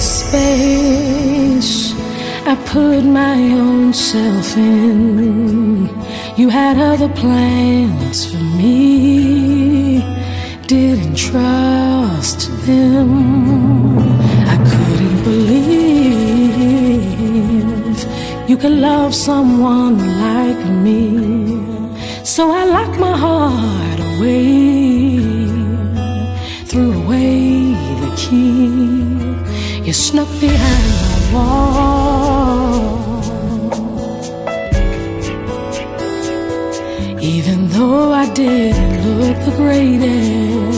space. I put my own self in. You had other plans for me. Didn't trust them. I couldn't believe you could love someone like me. So I locked my heart away threw away the key. You snuck behind my wall. Even though I didn't look the greatest,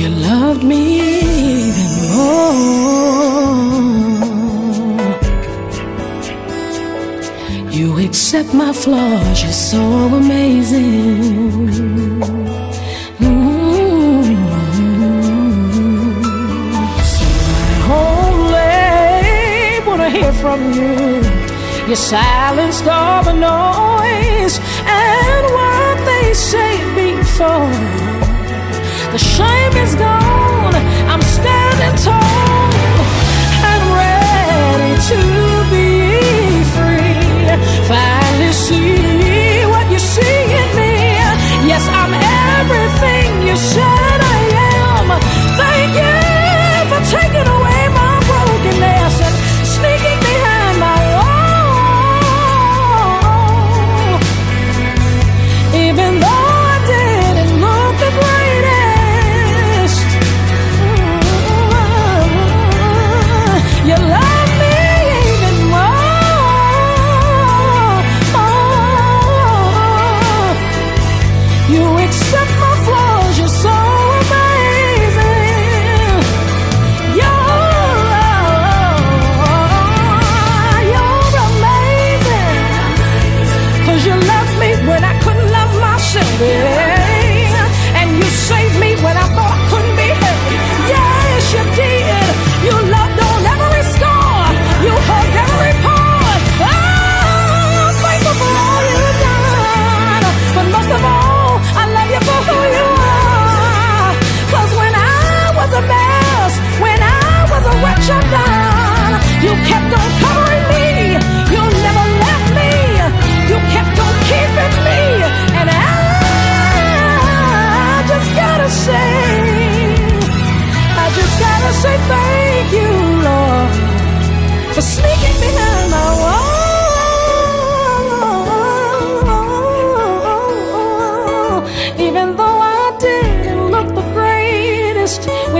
you loved me even more. You accept my flaws, you're so amazing. Mm. So I only wanna hear from you. You silenced all the noise and what they say before. The shame is gone. I'm standing tall and ready to be free. Finally see what you see in me. Yes, I'm everything you said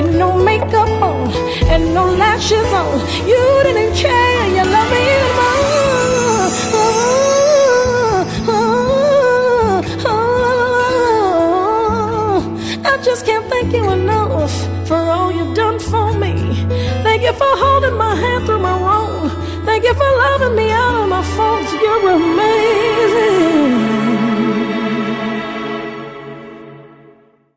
with no makeup on and no lashes on, you didn't care. You love me even more. I just can't thank you enough for all you've done for me. Thank you for holding my hand through my wrong. Thank you for loving me out